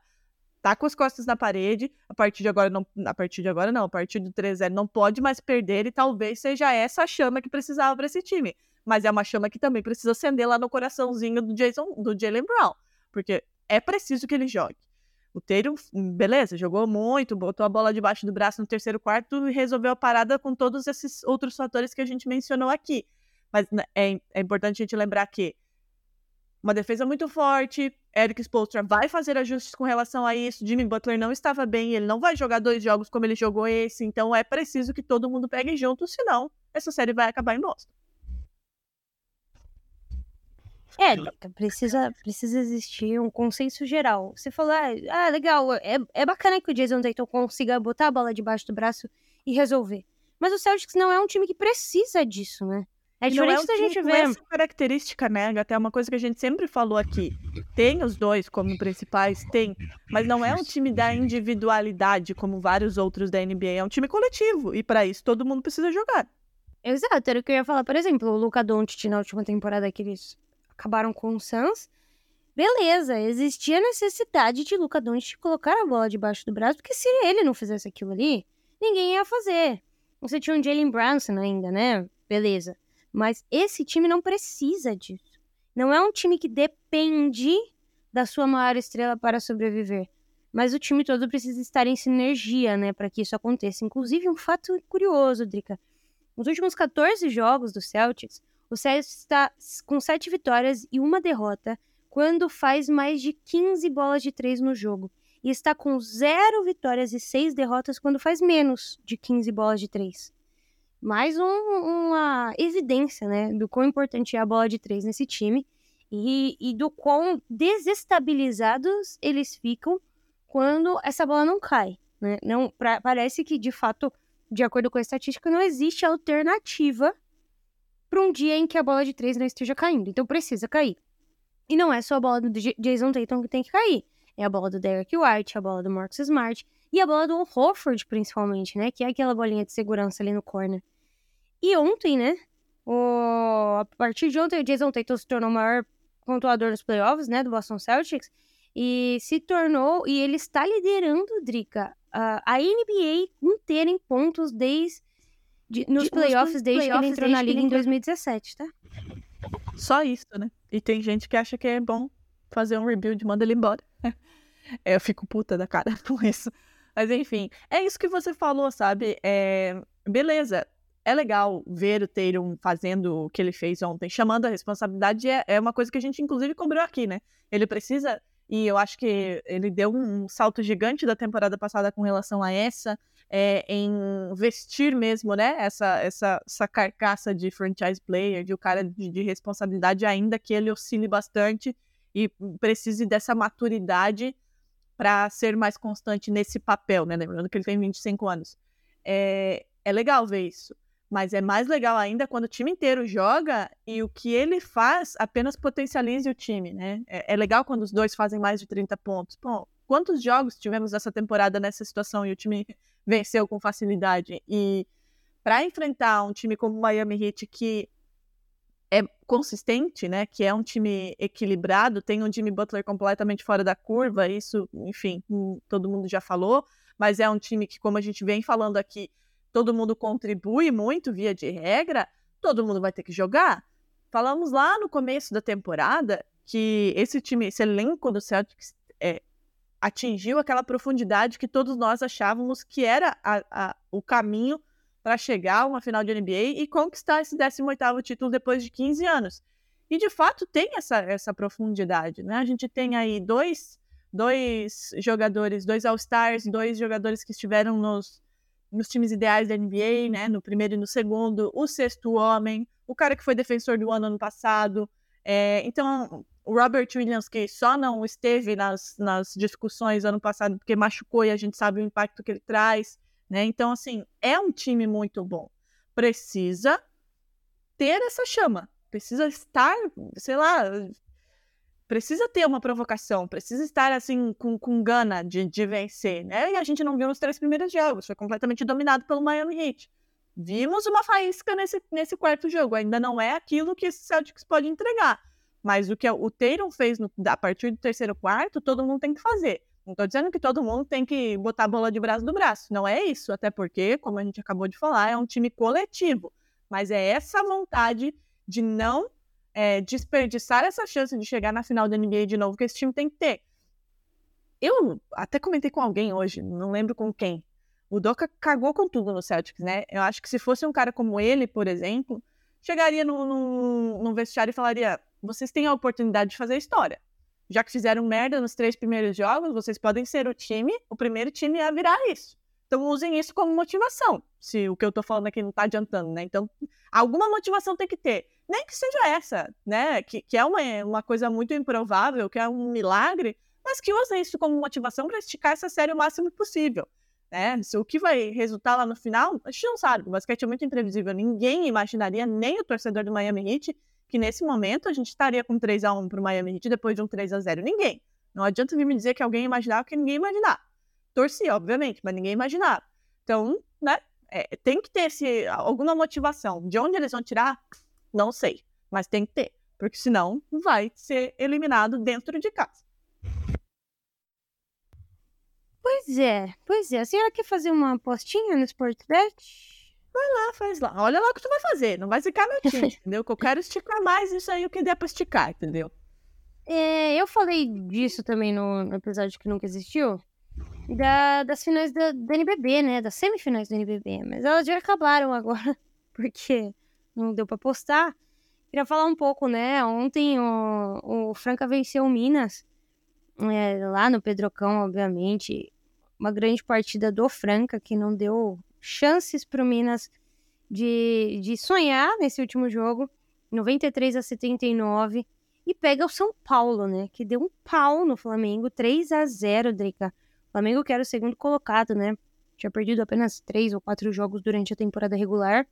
Tá com as costas na parede, a partir de agora não, a partir de agora não, a partir do 3-0 não pode mais perder e talvez seja essa a chama que precisava para esse time. Mas é uma chama que também precisa acender lá no coraçãozinho do Jason, do Jalen Brown, porque é preciso que ele jogue. O Tatum, beleza, jogou muito, botou a bola debaixo do braço no terceiro quarto e resolveu a parada com todos esses outros fatores que a gente mencionou aqui. Mas né, é, é importante a gente lembrar que uma defesa muito forte, Eric Spoelstra vai fazer ajustes com relação a isso, Jimmy Butler não estava bem, ele não vai jogar dois jogos como ele jogou esse, então é preciso que todo mundo pegue junto, senão essa série vai acabar em Boston. É, precisa, precisa existir um consenso geral. Você falou, ah, ah, legal, é, é bacana que o Jason Tatum consiga botar a bola debaixo do braço e resolver. Mas o Celtics não é um time que precisa disso, né? É diferente não é um da gente ver. essa característica, né, Até é uma coisa que a gente sempre falou aqui. Tem os dois como principais, tem, mas não é um time da individualidade como vários outros da NBA, é um time coletivo e para isso todo mundo precisa jogar. Exato, era o que eu ia falar, por exemplo, o Luca Doncic na última temporada que eles acabaram com o Suns. Beleza, existia necessidade de Luca Doncic colocar a bola debaixo do braço, porque se ele não fizesse aquilo ali, ninguém ia fazer. Você tinha um Jalen Brunson ainda, né? Beleza. Mas esse time não precisa disso. Não é um time que depende da sua maior estrela para sobreviver. Mas o time todo precisa estar em sinergia, né, para que isso aconteça. Inclusive, um fato curioso, Drica. Nos últimos 14 jogos do Celtics, o Celtics está com 7 vitórias e uma derrota quando faz mais de 15 bolas de 3 no jogo. E está com 0 vitórias e 6 derrotas quando faz menos de 15 bolas de 3. Mais um, uma evidência né, do quão importante é a bola de 3 nesse time e, e do quão desestabilizados eles ficam quando essa bola não cai. Né? Não, pra, parece que, de fato, de acordo com a estatística, não existe alternativa para um dia em que a bola de três não esteja caindo. Então precisa cair. E não é só a bola do Jason Tatum que tem que cair. É a bola do Derek White, a bola do Marcus Smart e a bola do Horford, principalmente, né? Que é aquela bolinha de segurança ali no corner. E ontem, né? O... A partir de ontem, o Jason Tatum se tornou o maior pontuador nos playoffs, né? Do Boston Celtics. E se tornou... E ele está liderando, Drica, a NBA inteira em pontos desde de, nos de, playoffs desde playoffs que ele entrou na liga em 2017, tá? Só isso, né? E tem gente que acha que é bom fazer um rebuild, manda ele embora. É, eu fico puta da cara com isso. Mas enfim, é isso que você falou, sabe? É, beleza, é legal ver o Tatum fazendo o que ele fez ontem, chamando a responsabilidade, é, é uma coisa que a gente inclusive cobrou aqui, né? Ele precisa, e eu acho que ele deu um salto gigante da temporada passada com relação a essa, é, em vestir mesmo, né? Essa, essa, essa carcaça de franchise player, de o um cara de, de responsabilidade, ainda que ele oscile bastante e precise dessa maturidade para ser mais constante nesse papel, né? Lembrando que ele tem 25 anos. É, é legal ver isso. Mas é mais legal ainda quando o time inteiro joga e o que ele faz apenas potencialize o time, né? É, é legal quando os dois fazem mais de 30 pontos. Bom, quantos jogos tivemos essa temporada nessa situação e o time venceu com facilidade? E para enfrentar um time como o Miami Heat que é consistente, né? Que é um time equilibrado, tem um Jimmy Butler completamente fora da curva, isso, enfim, hum, todo mundo já falou, mas é um time que, como a gente vem falando aqui, todo mundo contribui muito via de regra, todo mundo vai ter que jogar. Falamos lá no começo da temporada que esse time, esse elenco do Celtics é, atingiu aquela profundidade que todos nós achávamos que era a, a, o caminho para chegar a uma final de NBA e conquistar esse 18º título depois de 15 anos. E de fato tem essa, essa profundidade, né? A gente tem aí dois, dois jogadores, dois All-Stars, dois jogadores que estiveram nos, nos times ideais da NBA, né? No primeiro e no segundo, o sexto homem, o cara que foi defensor do ano ano passado. É, então, o Robert Williams, que só não esteve nas, nas discussões ano passado porque machucou e a gente sabe o impacto que ele traz, né? Então, assim, é um time muito bom. Precisa ter essa chama, precisa estar, sei lá, precisa ter uma provocação, precisa estar assim com, com gana de, de vencer, né? E a gente não viu nos três primeiros jogos, foi completamente dominado pelo Miami Heat. Vimos uma faísca nesse, nesse quarto jogo, ainda não é aquilo que esse Celtics pode entregar, mas o que o Tatum fez no, a partir do terceiro quarto, todo mundo tem que fazer. Não estou dizendo que todo mundo tem que botar a bola de braço do braço, não é isso, até porque, como a gente acabou de falar, é um time coletivo, mas é essa vontade de não é, desperdiçar essa chance de chegar na final da NBA de novo que esse time tem que ter. Eu até comentei com alguém hoje, não lembro com quem. O Doca cagou com tudo no Celtics, né? Eu acho que se fosse um cara como ele, por exemplo, chegaria no, no vestiário e falaria: vocês têm a oportunidade de fazer história. Já que fizeram merda nos três primeiros jogos, vocês podem ser o time, o primeiro time a virar isso. Então usem isso como motivação, se o que eu tô falando aqui não tá adiantando, né? Então, alguma motivação tem que ter. Nem que seja essa, né? Que, que é uma, uma coisa muito improvável, que é um milagre, mas que usem isso como motivação para esticar essa série o máximo possível. Né? Se o que vai resultar lá no final, a gente não sabe. O basquete é muito imprevisível. Ninguém imaginaria, nem o torcedor do Miami Heat, que nesse momento a gente estaria com 3 a 1 para o Miami Heat depois de um 3 a 0 Ninguém. Não adianta vir me dizer que alguém imaginava que ninguém imaginava torcia, obviamente, mas ninguém imaginava. Então, né, é, tem que ter esse, alguma motivação. De onde eles vão tirar? Não sei, mas tem que ter, porque senão vai ser eliminado dentro de casa. Pois é, pois é. A senhora quer fazer uma apostinha no Sportbet? Vai lá, faz lá. Olha lá o que tu vai fazer. Não vai ficar meu time, entendeu? Que eu quero esticar mais isso aí o que der pra esticar, entendeu? É, eu falei disso também no, episódio que nunca existiu da, das finais da, da NBB, né? Das semifinais da NBB. Mas elas já acabaram agora, porque não deu para postar. Queria falar um pouco, né? Ontem o, o Franca venceu o Minas, é, lá no Pedrocão, obviamente. Uma grande partida do Franca, que não deu chances para o Minas de, de sonhar nesse último jogo. 93 a 79. E pega o São Paulo, né? Que deu um pau no Flamengo. 3 a 0 Drica. Flamengo que era o segundo colocado, né? Tinha perdido apenas três ou quatro jogos durante a temporada regular.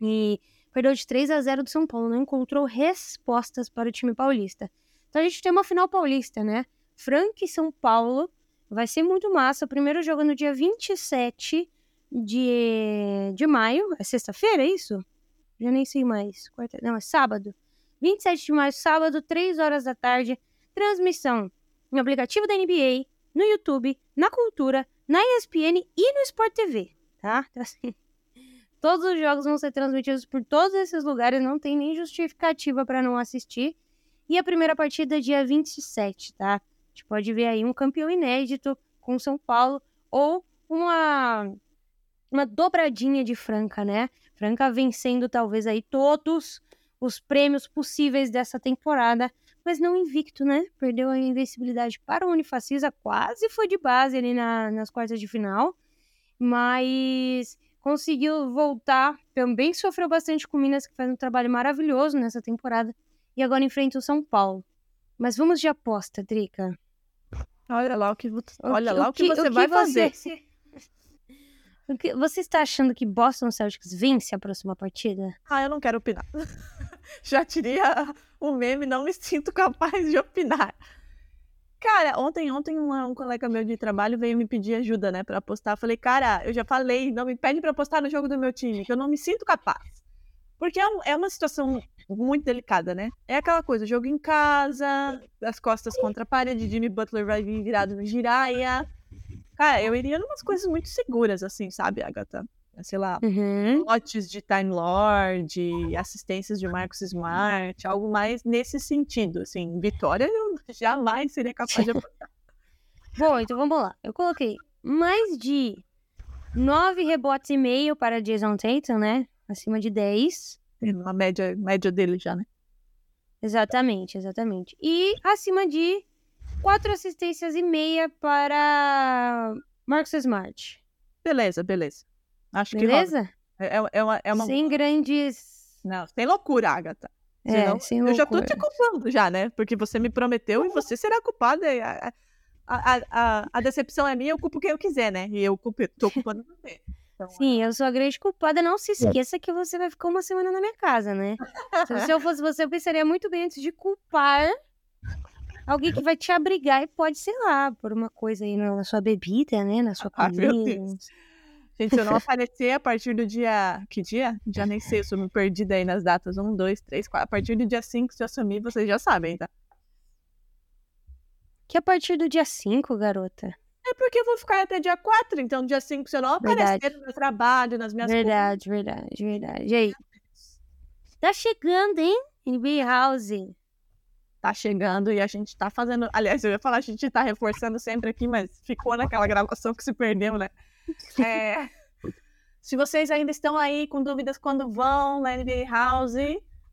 E perdeu de 3 a 0 do São Paulo. Não encontrou respostas para o time paulista. Então a gente tem uma final paulista, né? Franca e São Paulo. Vai ser muito massa. O primeiro jogo é no dia 27 de, de maio. É sexta-feira, é isso? Já nem sei mais. Quarta... Não, é sábado. 27 de maio, sábado, 3 horas da tarde. Transmissão no aplicativo da NBA, no YouTube, na Cultura, na ESPN e no Sport TV, tá? Então, assim, todos os jogos vão ser transmitidos por todos esses lugares, não tem nem justificativa para não assistir. E a primeira partida é dia 27, tá? gente pode ver aí um campeão inédito com São Paulo ou uma uma dobradinha de Franca, né? Franca vencendo talvez aí todos os prêmios possíveis dessa temporada, mas não invicto, né? Perdeu a invencibilidade para o Unifacisa, quase foi de base ali na, nas quartas de final, mas conseguiu voltar. Também sofreu bastante com Minas, que faz um trabalho maravilhoso nessa temporada, e agora enfrenta o São Paulo. Mas vamos de aposta, Drica. Olha lá o que, olha o lá o que, você o vai você- fazer. O que- Você está achando que Boston Celtics vence a próxima partida? Ah, eu não quero opinar. Já diria o meme, não me sinto capaz de opinar. Cara, ontem, ontem um, colega meu de trabalho veio me pedir ajuda, né, pra apostar. Falei, cara, eu já falei, não me pede pra apostar no jogo do meu time, que eu não me sinto capaz. Porque é, um- é uma situação muito delicada, né? É aquela coisa, jogo em casa, as costas contra a parede, Jimmy Butler vai vir virado no giraia. Cara, eu iria numas coisas muito seguras, assim, sabe, Agatha? Sei lá, Uhum. lotes de Time Lord, assistências de Marcos Smart, algo mais nesse sentido. Assim, vitória eu jamais seria capaz de apostar. Bom, então vamos lá. Eu coloquei mais de 9 rebotes e meio para Jason Tatum, né? Acima de 10. Uma média, média dele já, né? Exatamente, exatamente. E acima de 4 assistências e meia para Marcus Smart. Beleza, beleza. Acho que rola. Beleza? é, é, é uma, é uma... Sem grandes. Não, sem loucura, Agatha. É, Senão, sem eu já tô loucura. te culpando já, né? Porque você me prometeu e você será culpada. A, a, a, a, decepção é minha, eu culpo quem eu quiser, né? E eu culpo, tô culpando você. Então, Sim, eu sou a grande culpada. Não se esqueça que você vai ficar uma semana na minha casa, né? Se eu fosse você, eu pensaria muito bem antes de culpar alguém que vai te abrigar e pode, sei lá, por uma coisa aí na sua bebida, né? Na sua Ah, meu comida. Deus. Gente, se eu não aparecer a partir do dia. Que dia? Já nem sei, eu sou me perdida aí nas datas. Um, dois, três, quatro. A partir do dia 5, se eu assumir, vocês já sabem, tá? Que a partir do dia 5, garota. É porque eu vou ficar até dia 4, então dia 5, se eu não aparecer Verdade. no meu trabalho, nas minhas Verdade, verdade, verdade. E aí? Tá chegando, hein? NBA House. Tá chegando e a gente tá fazendo. Aliás, eu ia falar, a gente tá reforçando sempre aqui, mas ficou naquela gravação que se perdeu, né? É, Se vocês ainda estão aí com dúvidas quando vão na NBA House,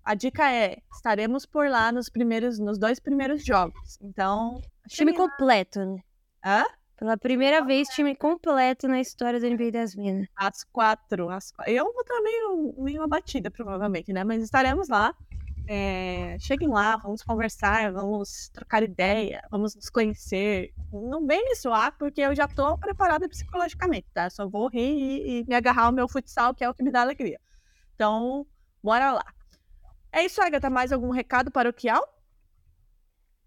a dica é: estaremos por lá nos primeiros, nos dois primeiros jogos. Então. Time completo, né? Hã? Pela primeira vez, time completo na história do NBA das Minas. Às quatro. Às... Eu vou estar meio, meio abatida, provavelmente, né? Mas estaremos lá. É, cheguem lá, vamos conversar, vamos trocar ideia, vamos nos conhecer. Não vem me suar, porque eu já tô preparada psicologicamente, tá? Só vou rir e, e me agarrar ao meu futsal, que é o que me dá alegria. Então, bora lá. É isso, Agatha. Mais algum recado paroquial?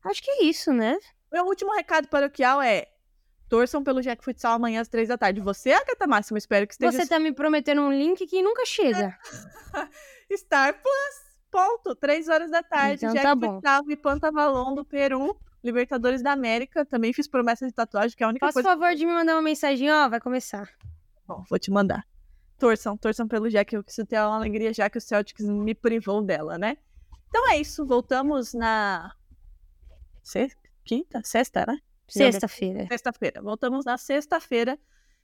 Acho que é isso, né? Meu último recado paroquial é: torçam pelo Jack Futsal amanhã às três da tarde. Você, Agatha Máximo, espero que esteja Você tá me prometendo um link que nunca chega. Star Plus, ponto, três horas da tarde, Então Jack tá. Futsal e Pantavalon do Peru, Libertadores da América, também fiz promessa de tatuagem, que é a única o coisa favor de me mandar uma mensagem, ó, vai começar. Bom, vou te mandar. Torçam, torçam pelo Jack, eu preciso ter uma alegria já que o Celtics me privou dela, né? Então é isso, voltamos na sexta, quinta, sexta, né? Sexta-feira. Sexta-feira. Voltamos na sexta-feira.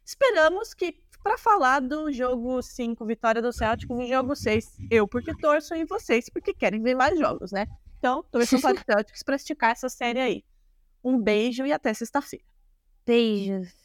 Esperamos que para falar do jogo 5, vitória do Celtic, e jogo 6, eu porque torço e vocês porque querem ver mais jogos, né? Então, torçam para o Celtics para esticar essa série aí. Um beijo e até sexta-feira. Beijos.